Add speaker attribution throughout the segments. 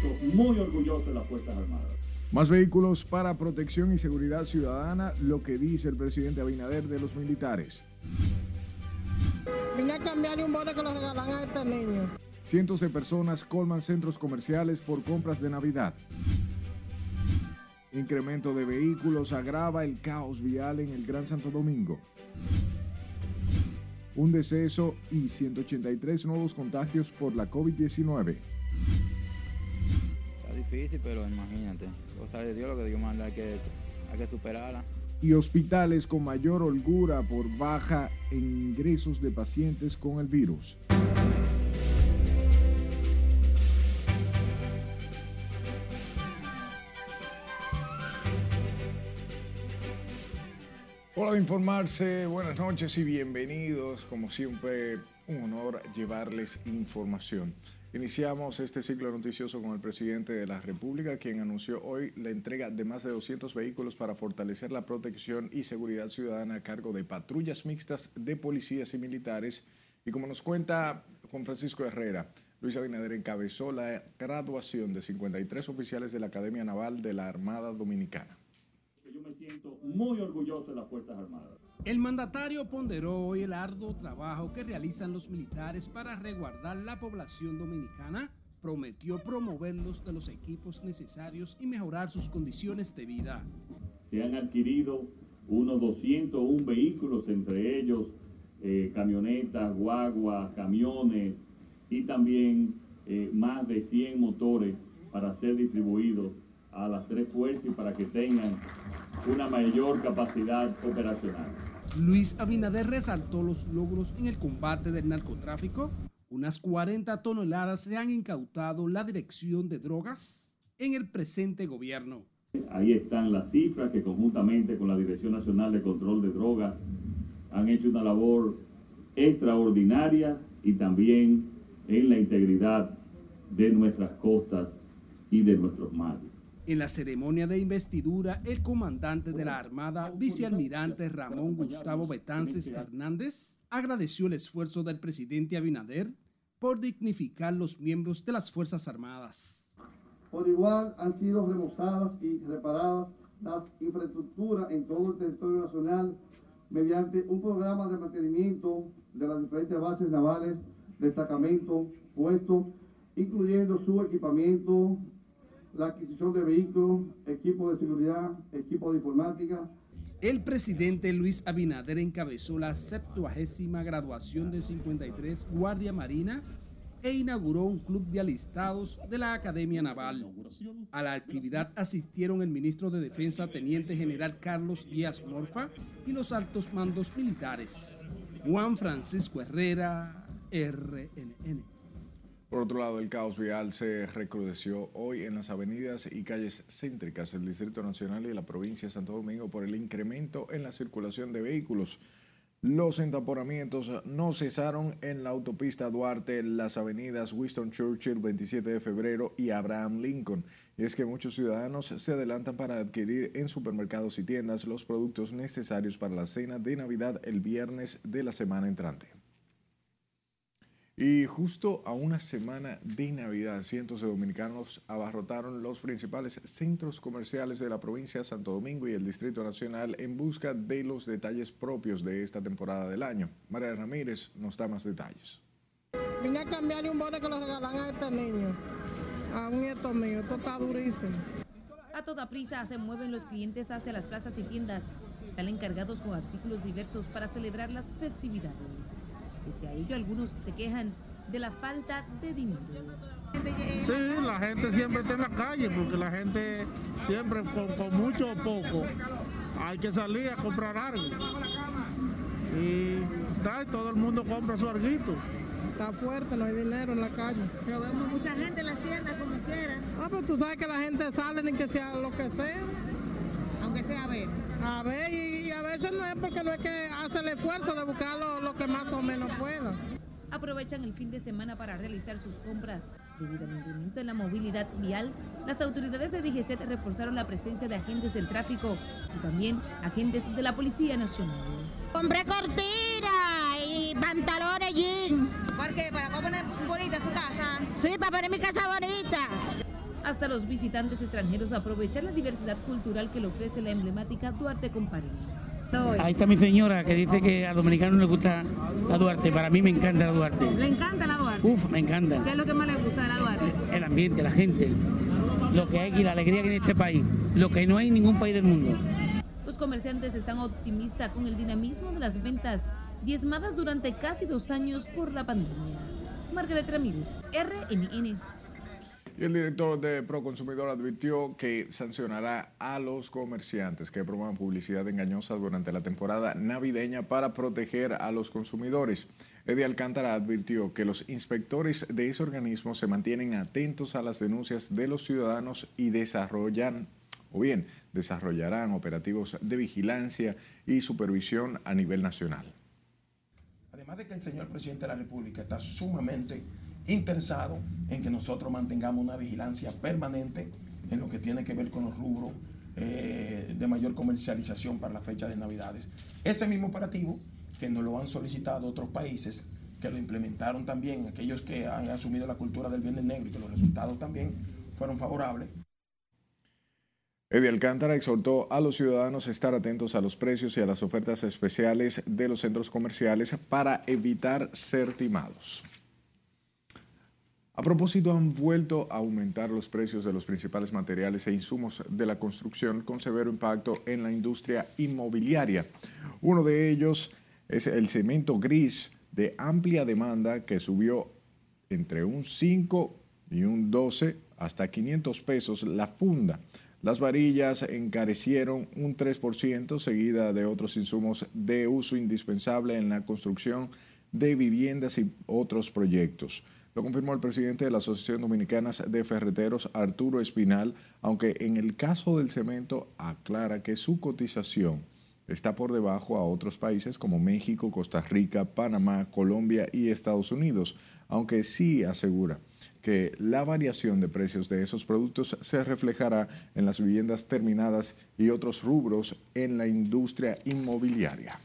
Speaker 1: siento muy orgulloso de las Fuerzas Armadas.
Speaker 2: Más vehículos para protección y seguridad ciudadana, lo que dice el presidente Abinader de los militares.
Speaker 3: Vine a cambiar un bono que lo regalan a este niño.
Speaker 2: Cientos de personas colman centros comerciales por compras de Navidad. Incremento de vehículos agrava el caos vial en el Gran Santo Domingo. Un deceso y 183 nuevos contagios por la COVID-19.
Speaker 4: Difícil, pero imagínate. Cosa de Dios lo que Dios manda hay que, hay que superarla.
Speaker 2: Y hospitales con mayor holgura por baja en ingresos de pacientes con el virus. Hola de informarse, buenas noches y bienvenidos. Como siempre, un honor llevarles información. Iniciamos este ciclo noticioso con el presidente de la República, quien anunció hoy la entrega de más de 200 vehículos para fortalecer la protección y seguridad ciudadana a cargo de patrullas mixtas de policías y militares. Y como nos cuenta Juan Francisco Herrera, Luis Abinader encabezó la graduación de 53 oficiales de la Academia Naval de la Armada Dominicana
Speaker 1: muy orgulloso de las Fuerzas Armadas.
Speaker 5: El mandatario ponderó hoy el arduo trabajo que realizan los militares para resguardar la población dominicana, prometió promoverlos de los equipos necesarios y mejorar sus condiciones de vida.
Speaker 1: Se han adquirido unos 201 vehículos, entre ellos eh, camionetas, guaguas, camiones y también eh, más de 100 motores para ser distribuidos a las tres fuerzas para que tengan una mayor capacidad operacional.
Speaker 5: Luis Abinader resaltó los logros en el combate del narcotráfico. Unas 40 toneladas se han incautado la dirección de drogas en el presente gobierno.
Speaker 1: Ahí están las cifras que conjuntamente con la Dirección Nacional de Control de Drogas han hecho una labor extraordinaria y también en la integridad de nuestras costas y de nuestros mares.
Speaker 5: En la ceremonia de investidura, el comandante de la Armada, vicealmirante Ramón Gustavo Betances Hernández, agradeció el esfuerzo del presidente Abinader por dignificar los miembros de las Fuerzas Armadas.
Speaker 6: Por igual han sido remozadas y reparadas las infraestructuras en todo el territorio nacional mediante un programa de mantenimiento de las diferentes bases navales, destacamentos, puestos, incluyendo su equipamiento, la adquisición de vehículos, equipos de seguridad, equipos de informática.
Speaker 5: El presidente Luis Abinader encabezó la 70 graduación de 53 Guardia Marina e inauguró un club de alistados de la Academia Naval. A la actividad asistieron el ministro de Defensa, Teniente General Carlos Díaz Morfa, y los altos mandos militares. Juan Francisco Herrera, RNN.
Speaker 2: Por otro lado, el caos vial se recrudeció hoy en las avenidas y calles céntricas del Distrito Nacional y la provincia de Santo Domingo por el incremento en la circulación de vehículos. Los entaponamientos no cesaron en la autopista Duarte, las avenidas Winston Churchill, 27 de febrero y Abraham Lincoln. Y es que muchos ciudadanos se adelantan para adquirir en supermercados y tiendas los productos necesarios para la cena de Navidad el viernes de la semana entrante. Y justo a una semana de Navidad, cientos de dominicanos abarrotaron los principales centros comerciales de la provincia de Santo Domingo y el Distrito Nacional en busca de los detalles propios de esta temporada del año. María Ramírez nos da más detalles.
Speaker 3: Vine a cambiarle un bono que lo regalan a este niño, a un nieto mío. Esto está durísimo.
Speaker 7: A toda prisa se mueven los clientes hacia las plazas y tiendas. Salen cargados con artículos diversos para celebrar las festividades. Pese a ello, algunos se quejan de la falta de dinero.
Speaker 8: Sí, la gente siempre está en la calle porque la gente siempre con, mucho o poco hay que salir a comprar algo. Y todo el mundo compra su arguito.
Speaker 3: Está fuerte, no hay dinero en la calle.
Speaker 7: Pero vemos mucha gente en las tiendas como quiera.
Speaker 3: Ah, pero tú sabes que la gente sale ni que sea lo que sea.
Speaker 7: Aunque sea a ver.
Speaker 3: A ver, y, veces no es porque no es que hace el esfuerzo de buscar lo, que más o menos pueda.
Speaker 7: Aprovechan el fin de semana para realizar sus compras. Debido al incremento en la movilidad vial, las autoridades de DGCET reforzaron la presencia de agentes del tráfico y también agentes de la Policía Nacional.
Speaker 9: Compré cortina y pantalones jean.
Speaker 7: ¿Para qué? ¿Para poner bonita su casa?
Speaker 9: Sí, para poner mi casa bonita.
Speaker 7: hasta los visitantes extranjeros aprovechar la diversidad cultural que le ofrece la emblemática Duarte con
Speaker 10: Ahí está mi señora que dice que a dominicanos le gusta la Duarte. Para mí me encanta la Duarte.
Speaker 7: ¿Le encanta la Duarte?
Speaker 10: Uf, me encanta.
Speaker 7: ¿Qué es lo que más le gusta de la Duarte?
Speaker 10: El ambiente, la gente, lo que hay aquí, la alegría que hay en este país, lo que no hay en ningún país del mundo.
Speaker 7: Los comerciantes están optimistas con el dinamismo de las ventas diezmadas durante casi dos años por la pandemia. Margaret Ramírez, RNN.
Speaker 2: Y el director de Proconsumidor advirtió que sancionará a los comerciantes que promuevan publicidad engañosa durante la temporada navideña para proteger a los consumidores. Eddie Alcántara advirtió que los inspectores de ese organismo se mantienen atentos a las denuncias de los ciudadanos y desarrollan, o bien, desarrollarán operativos de vigilancia y supervisión a nivel nacional.
Speaker 11: Además de que el señor presidente de la República está sumamente interesado en que nosotros mantengamos una vigilancia permanente en lo que tiene que ver con los rubros eh, de mayor comercialización para la fecha de Navidades. Ese mismo operativo que nos lo han solicitado otros países, que lo implementaron también aquellos que han asumido la cultura del viernes negro y que los resultados también fueron favorables.
Speaker 2: Eddie Alcántara exhortó a los ciudadanos a estar atentos a los precios y a las ofertas especiales de los centros comerciales para evitar ser timados. A propósito, han vuelto a aumentar los precios de los principales materiales e insumos de la construcción con severo impacto en la industria inmobiliaria. Uno de ellos es el cemento gris de amplia demanda que subió entre un 5 y un 12 hasta 500 pesos la funda. Las varillas encarecieron un 3%, seguida de otros insumos de uso indispensable en la construcción de viviendas y otros proyectos. Lo confirmó el presidente de la Asociación Dominicana de Ferreteros, Arturo Espinal, aunque en el caso del cemento aclara que su cotización está por debajo a otros países como México, Costa Rica, Panamá, Colombia y Estados Unidos, aunque sí asegura que la variación de precios de esos productos se reflejará en las viviendas terminadas y otros rubros en la industria inmobiliaria.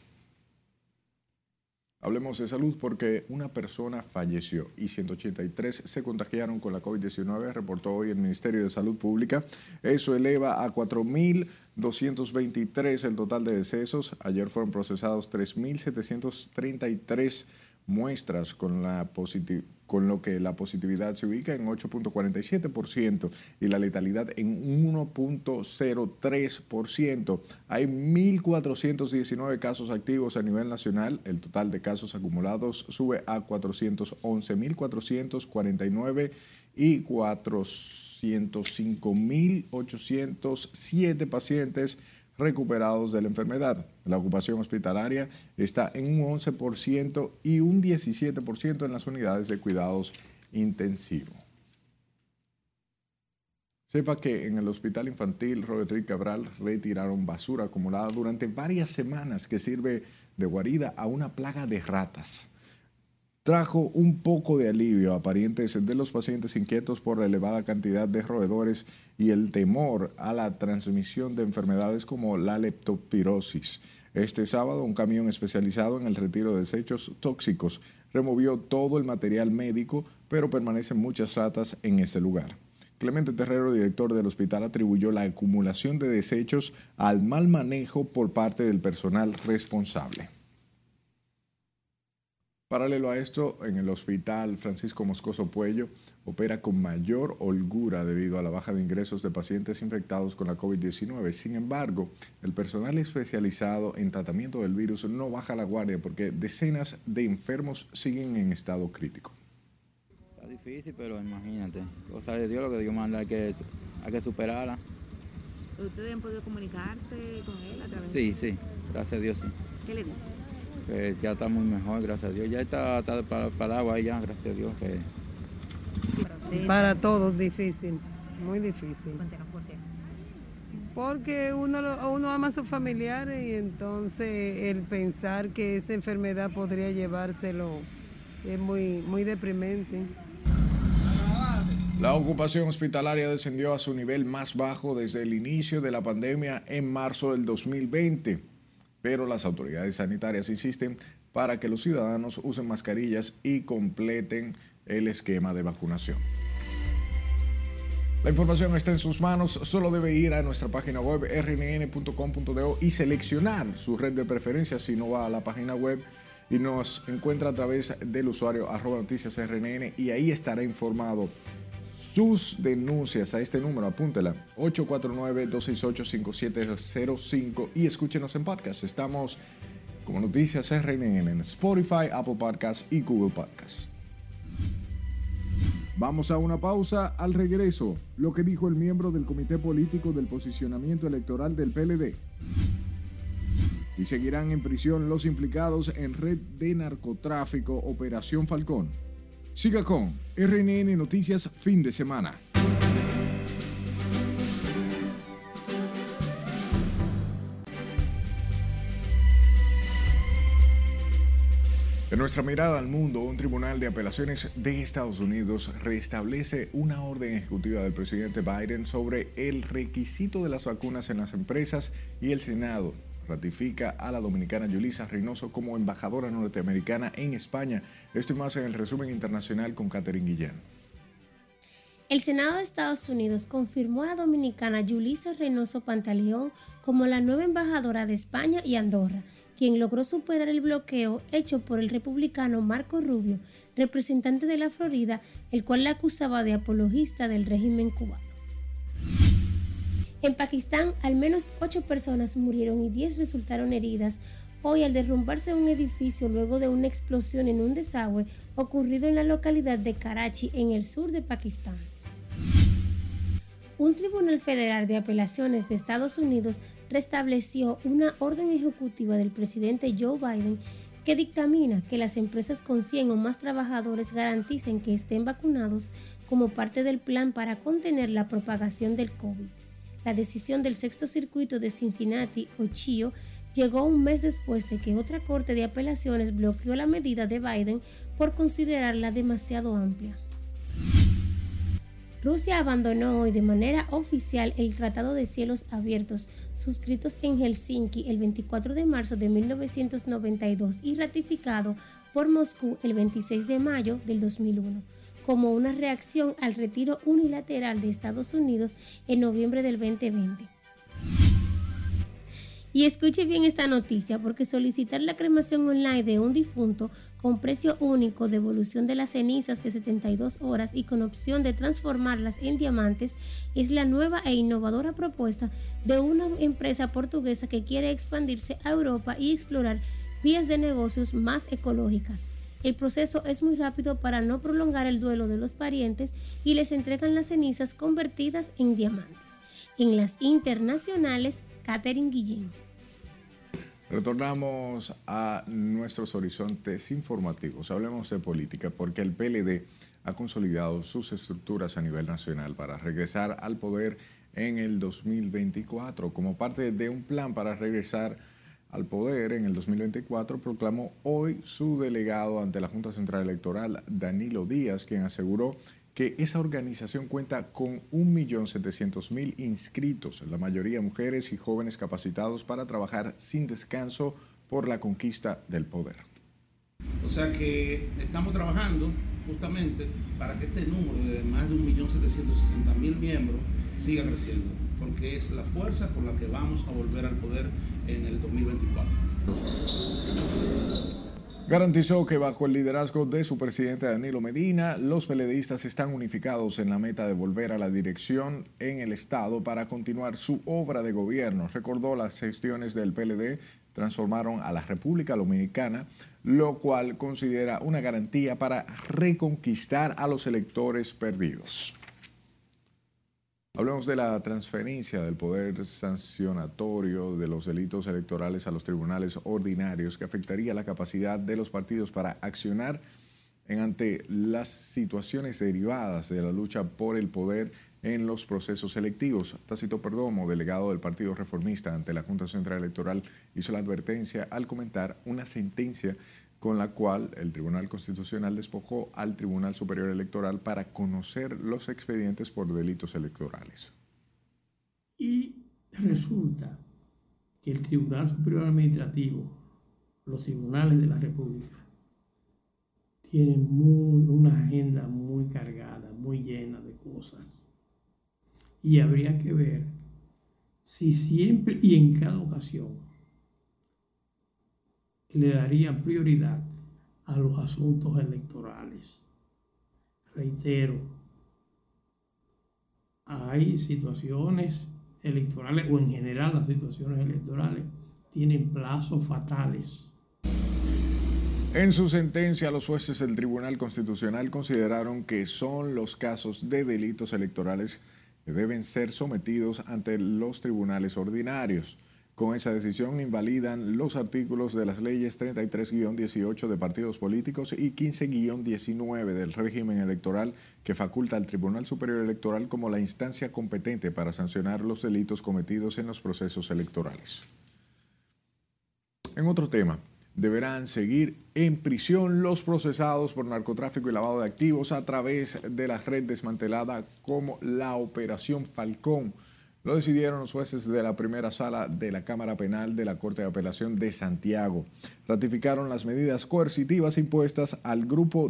Speaker 2: Hablemos de salud porque una persona falleció y 183 se contagiaron con la COVID-19, reportó hoy el Ministerio de Salud Pública. Eso eleva a 4.223 el total de decesos. Ayer fueron procesados 3.733 muestras con, la con lo que la positividad se ubica en 8.47% y la letalidad en 1.03%. Hay 1.419 casos activos a nivel nacional. El total de casos acumulados sube a 411.449 y 405.807 pacientes recuperados de la enfermedad. La ocupación hospitalaria está en un 11% y un 17% en las unidades de cuidados intensivos. Sepa que en el Hospital Infantil Robert Cabral retiraron basura acumulada durante varias semanas que sirve de guarida a una plaga de ratas trajo un poco de alivio a parientes de los pacientes inquietos por la elevada cantidad de roedores y el temor a la transmisión de enfermedades como la leptospirosis. Este sábado, un camión especializado en el retiro de desechos tóxicos removió todo el material médico, pero permanecen muchas ratas en ese lugar. Clemente Terrero, director del hospital, atribuyó la acumulación de desechos al mal manejo por parte del personal responsable. Paralelo a esto, en el hospital Francisco Moscoso Puello opera con mayor holgura debido a la baja de ingresos de pacientes infectados con la COVID-19. Sin embargo, el personal especializado en tratamiento del virus no baja la guardia porque decenas de enfermos siguen en estado crítico.
Speaker 4: Está difícil, pero imagínate, cosa de Dios lo que Dios manda, hay que, hay que superarla.
Speaker 7: ¿Ustedes han podido comunicarse con él a través
Speaker 4: Sí, sí, gracias a Dios sí.
Speaker 7: ¿Qué le dice?
Speaker 4: Que ya está muy mejor, gracias a Dios. Ya está, está para, agua ya, gracias a Dios. Que...
Speaker 3: Para todos difícil, muy difícil. Porque uno, uno ama a sus familiares y entonces el pensar que esa enfermedad podría llevárselo es muy, muy deprimente.
Speaker 2: La ocupación hospitalaria descendió a su nivel más bajo desde el inicio de la pandemia en marzo del 2020 pero las autoridades sanitarias insisten para que los ciudadanos usen mascarillas y completen el esquema de vacunación. La información está en sus manos, solo debe ir a nuestra página web rnn.com.do y seleccionar su red de preferencia si no va a la página web y nos encuentra a través del usuario arroba noticias rnn y ahí estará informado sus denuncias a este número, apúntela 849-268-5705 y escúchenos en podcast. Estamos como Noticias RNN en Spotify, Apple Podcasts y Google Podcasts. Vamos a una pausa al regreso, lo que dijo el miembro del Comité Político del Posicionamiento Electoral del PLD. Y seguirán en prisión los implicados en red de narcotráfico Operación Falcón. Siga con RNN Noticias fin de semana. En nuestra mirada al mundo, un tribunal de apelaciones de Estados Unidos restablece una orden ejecutiva del presidente Biden sobre el requisito de las vacunas en las empresas y el Senado ratifica a la dominicana Yulisa Reynoso como embajadora norteamericana en España. Esto y más en el resumen internacional con Catherine Guillén.
Speaker 12: El Senado de Estados Unidos confirmó a la dominicana Yulisa Reynoso Pantaleón como la nueva embajadora de España y Andorra quien logró superar el bloqueo hecho por el republicano Marco Rubio, representante de la Florida, el cual la acusaba de apologista del régimen cubano. En Pakistán, al menos ocho personas murieron y diez resultaron heridas hoy al derrumbarse un edificio luego de una explosión en un desagüe ocurrido en la localidad de Karachi, en el sur de Pakistán. Un tribunal federal de apelaciones de Estados Unidos restableció una orden ejecutiva del presidente Joe Biden que dictamina que las empresas con 100 o más trabajadores garanticen que estén vacunados como parte del plan para contener la propagación del COVID. La decisión del sexto circuito de Cincinnati o CHIO llegó un mes después de que otra corte de apelaciones bloqueó la medida de Biden por considerarla demasiado amplia. Rusia abandonó hoy de manera oficial el Tratado de Cielos Abiertos, suscritos en Helsinki el 24 de marzo de 1992 y ratificado por Moscú el 26 de mayo del 2001, como una reacción al retiro unilateral de Estados Unidos en noviembre del 2020. Y escuche bien esta noticia porque solicitar la cremación online de un difunto con precio único, devolución de las cenizas de 72 horas y con opción de transformarlas en diamantes es la nueva e innovadora propuesta de una empresa portuguesa que quiere expandirse a Europa y explorar vías de negocios más ecológicas. El proceso es muy rápido para no prolongar el duelo de los parientes y les entregan las cenizas convertidas en diamantes. En las internacionales, Catherine Guillén.
Speaker 2: Retornamos a nuestros horizontes informativos. Hablemos de política porque el PLD ha consolidado sus estructuras a nivel nacional para regresar al poder en el 2024. Como parte de un plan para regresar al poder en el 2024, proclamó hoy su delegado ante la Junta Central Electoral, Danilo Díaz, quien aseguró que esa organización cuenta con 1.700.000 inscritos, la mayoría mujeres y jóvenes capacitados para trabajar sin descanso por la conquista del poder.
Speaker 13: O sea que estamos trabajando justamente para que este número de más de 1.760.000 miembros siga creciendo, porque es la fuerza por la que vamos a volver al poder en el 2024.
Speaker 2: Garantizó que bajo el liderazgo de su presidente Danilo Medina, los peledeístas están unificados en la meta de volver a la dirección en el Estado para continuar su obra de gobierno. Recordó las gestiones del PLD transformaron a la República Dominicana, lo cual considera una garantía para reconquistar a los electores perdidos. Hablemos de la transferencia del poder sancionatorio de los delitos electorales a los tribunales ordinarios que afectaría la capacidad de los partidos para accionar en ante las situaciones derivadas de la lucha por el poder en los procesos electivos. Tácito Perdomo, delegado del Partido Reformista ante la Junta Central Electoral, hizo la advertencia al comentar una sentencia con la cual el Tribunal Constitucional despojó al Tribunal Superior Electoral para conocer los expedientes por delitos electorales.
Speaker 14: Y resulta que el Tribunal Superior Administrativo, los tribunales de la República, tienen una agenda muy cargada, muy llena de cosas. Y habría que ver si siempre y en cada ocasión le darían prioridad a los asuntos electorales. Reitero, hay situaciones electorales o en general las situaciones electorales tienen plazos fatales.
Speaker 2: En su sentencia, los jueces del Tribunal Constitucional consideraron que son los casos de delitos electorales que deben ser sometidos ante los tribunales ordinarios. Con esa decisión invalidan los artículos de las leyes 33-18 de partidos políticos y 15-19 del régimen electoral que faculta al Tribunal Superior Electoral como la instancia competente para sancionar los delitos cometidos en los procesos electorales. En otro tema, deberán seguir en prisión los procesados por narcotráfico y lavado de activos a través de la red desmantelada como la Operación Falcón lo decidieron los jueces de la primera sala de la Cámara Penal de la Corte de Apelación de Santiago. Ratificaron las medidas coercitivas impuestas al grupo,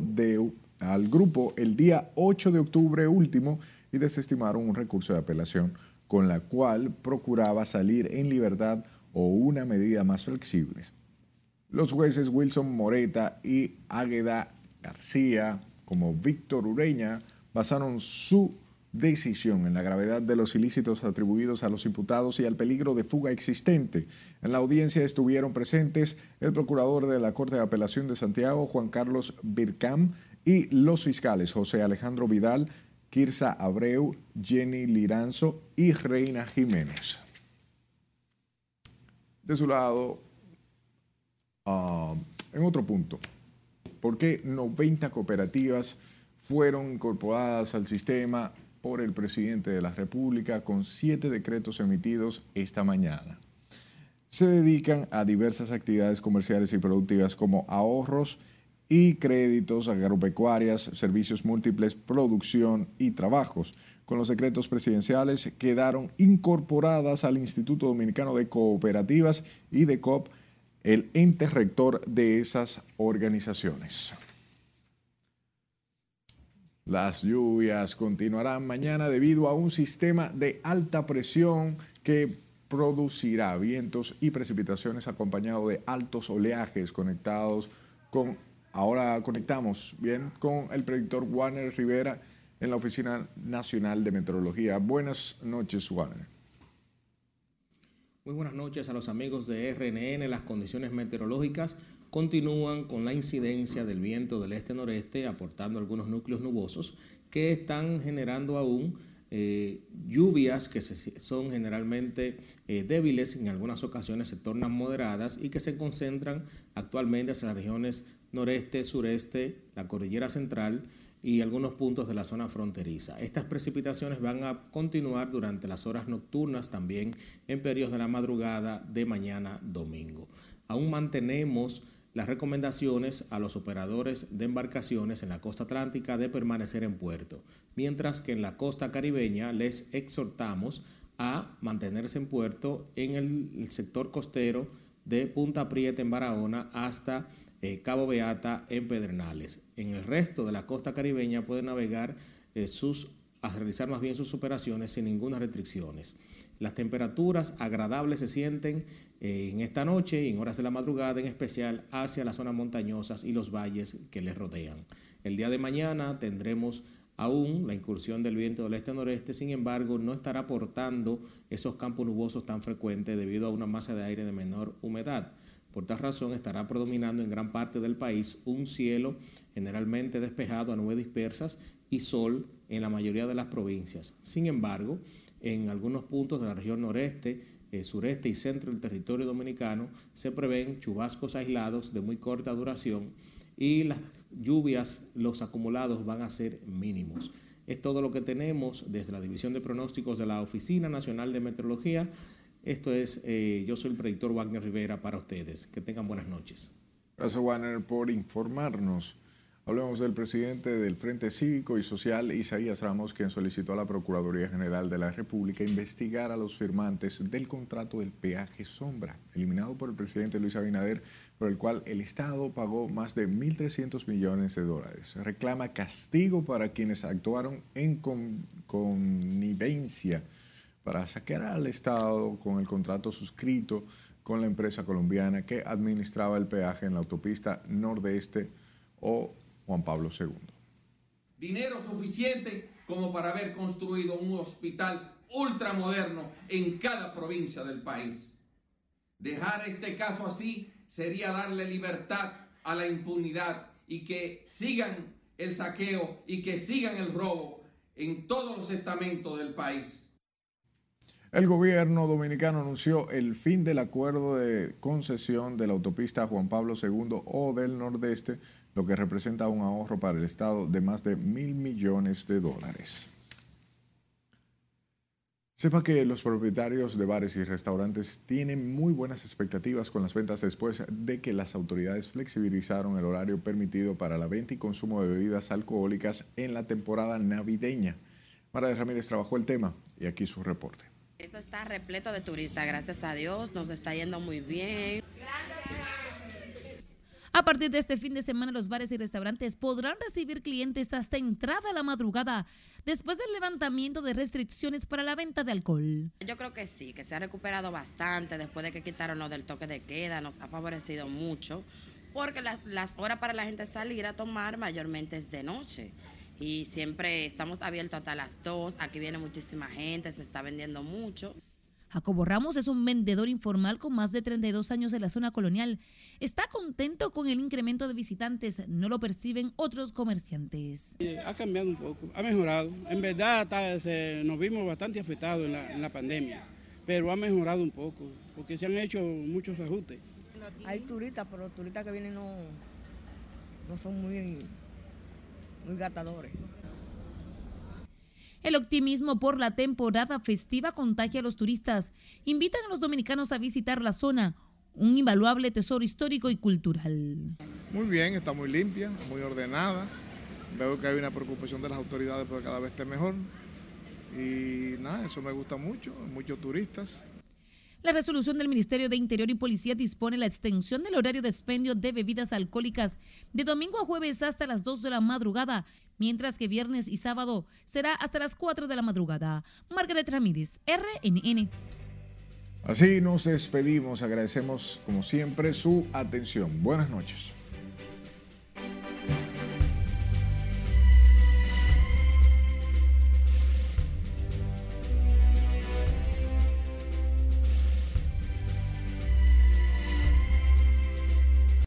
Speaker 2: el día 8 de octubre último y desestimaron un recurso de apelación con la cual procuraba salir en libertad o una medida más flexible. Los jueces Wilson Moreta y Águeda García, como Víctor Ureña, basaron su decisión en la gravedad de los ilícitos atribuidos a los imputados y al peligro de fuga existente. En la audiencia estuvieron presentes el procurador de la Corte de Apelación de Santiago, Juan Carlos Bircam, y los fiscales José Alejandro Vidal, Kirsa Abreu, Jenny Liranzo y Reina Jiménez. De su lado, ah, en otro punto, ¿por qué 90 cooperativas fueron incorporadas al sistema por el presidente de la República con siete decretos emitidos esta mañana. Se dedican a diversas actividades comerciales y productivas como ahorros y créditos agropecuarias, servicios múltiples, producción y trabajos. Con los decretos presidenciales quedaron incorporadas al Instituto Dominicano de Cooperativas y de COP, el ente rector de esas organizaciones. Las lluvias continuarán mañana debido a un sistema de alta presión que producirá vientos y precipitaciones acompañado de altos oleajes conectados con, ahora conectamos bien con el predictor Warner Rivera en la Oficina Nacional de Meteorología. Buenas noches, Warner.
Speaker 15: Muy buenas noches a los amigos de RNN. Las condiciones meteorológicas continúan con la incidencia del viento del este-noreste, aportando algunos núcleos nubosos que están generando aún eh, lluvias que son generalmente eh, débiles, en algunas ocasiones se tornan moderadas y que se concentran actualmente hacia las regiones noreste, sureste, la cordillera central y algunos puntos de la zona fronteriza. Estas precipitaciones van a continuar durante las horas nocturnas también en periodos de la madrugada de mañana domingo. Aún mantenemos las recomendaciones a los operadores de embarcaciones en la costa atlántica de permanecer en puerto, mientras que en la costa caribeña les exhortamos a mantenerse en puerto en el, sector costero de Punta Prieta en Barahona hasta eh, Cabo Beata en Pedernales. En el resto de la costa caribeña pueden navegar eh, sus, a realizar más bien sus operaciones sin ninguna restricciones. Las temperaturas agradables se sienten eh, en esta noche y en horas de la madrugada, en especial hacia las zonas montañosas y los valles que les rodean. El día de mañana tendremos aún la incursión del viento del este-noreste, sin embargo, no estará aportando esos campos nubosos tan frecuentes debido a una masa de aire de menor humedad. Por tal razón, estará predominando en gran parte del país un cielo generalmente despejado a nubes dispersas y sol en la mayoría de las provincias. Sin embargo, en algunos puntos de la región noreste, eh, sureste y centro del territorio dominicano se prevén chubascos aislados de muy corta duración y las lluvias, los acumulados van a ser mínimos. Es todo lo que tenemos desde la División de Pronósticos de la Oficina Nacional de Meteorología. Esto es, eh, yo soy el predictor Wagner Rivera para ustedes. Que tengan buenas noches.
Speaker 2: Gracias, Wagner, por informarnos. Hablemos del presidente del Frente Cívico y Social, Isaías Ramos, quien solicitó a la Procuraduría General de la República investigar a los firmantes del contrato del peaje sombra, eliminado por el presidente Luis Abinader, por el cual el Estado pagó más de 1.300 millones de dólares. Reclama castigo para quienes actuaron en connivencia para saquear al Estado con el contrato suscrito con la empresa colombiana que administraba el peaje en la autopista Nordeste o Juan Pablo II.
Speaker 16: Dinero suficiente como para haber construido un hospital ultramoderno en cada provincia del país. Dejar este caso así sería darle libertad a la impunidad y que sigan el saqueo y que sigan el robo en todos los estamentos del país.
Speaker 2: El gobierno dominicano anunció el fin del acuerdo de concesión de la autopista Juan Pablo II o del Nordeste, lo que representa un ahorro para el Estado de más de mil millones de dólares. Sepa que los propietarios de bares y restaurantes tienen muy buenas expectativas con las ventas después de que las autoridades flexibilizaron el horario permitido para la venta y consumo de bebidas alcohólicas en la temporada navideña. Mara de Ramírez trabajó el tema y aquí su reporte.
Speaker 17: Esto está repleto de turistas, gracias a Dios, nos está yendo muy bien.
Speaker 7: A partir de este fin de semana, los bares y restaurantes podrán recibir clientes hasta entrada a la madrugada, después del levantamiento de restricciones para la venta de alcohol.
Speaker 17: Yo creo que sí, que se ha recuperado bastante después de que quitaron lo del toque de queda, nos ha favorecido mucho, porque las, las horas para la gente salir a tomar mayormente es de noche y siempre estamos abiertos hasta las 2. Aquí viene muchísima gente, se está vendiendo mucho.
Speaker 7: Jacobo Ramos es un vendedor informal con más de 32 años en la zona colonial. Está contento con el incremento de visitantes, no lo perciben otros comerciantes.
Speaker 18: Ha cambiado un poco, ha mejorado. En verdad nos vimos bastante afectados en la, pandemia, pero ha mejorado un poco, porque se han hecho muchos ajustes.
Speaker 19: Hay turistas, pero los turistas que vienen no, no son muy gastadores.
Speaker 7: El optimismo por la temporada festiva contagia a los turistas. Invitan a los dominicanos a visitar la zona, un invaluable tesoro histórico y cultural.
Speaker 8: Muy bien, está muy limpia, muy ordenada. Veo que hay una preocupación de las autoridades porque cada vez esté mejor. Y nada, eso me gusta mucho, muchos turistas.
Speaker 7: La resolución del Ministerio de Interior y Policía dispone la extensión del horario de expendio de bebidas alcohólicas de domingo a jueves hasta las 2 de la madrugada, mientras que viernes y sábado será hasta las 4 de la madrugada. Margaret Ramírez, RNN.
Speaker 2: Así nos despedimos, agradecemos como siempre su atención. Buenas noches.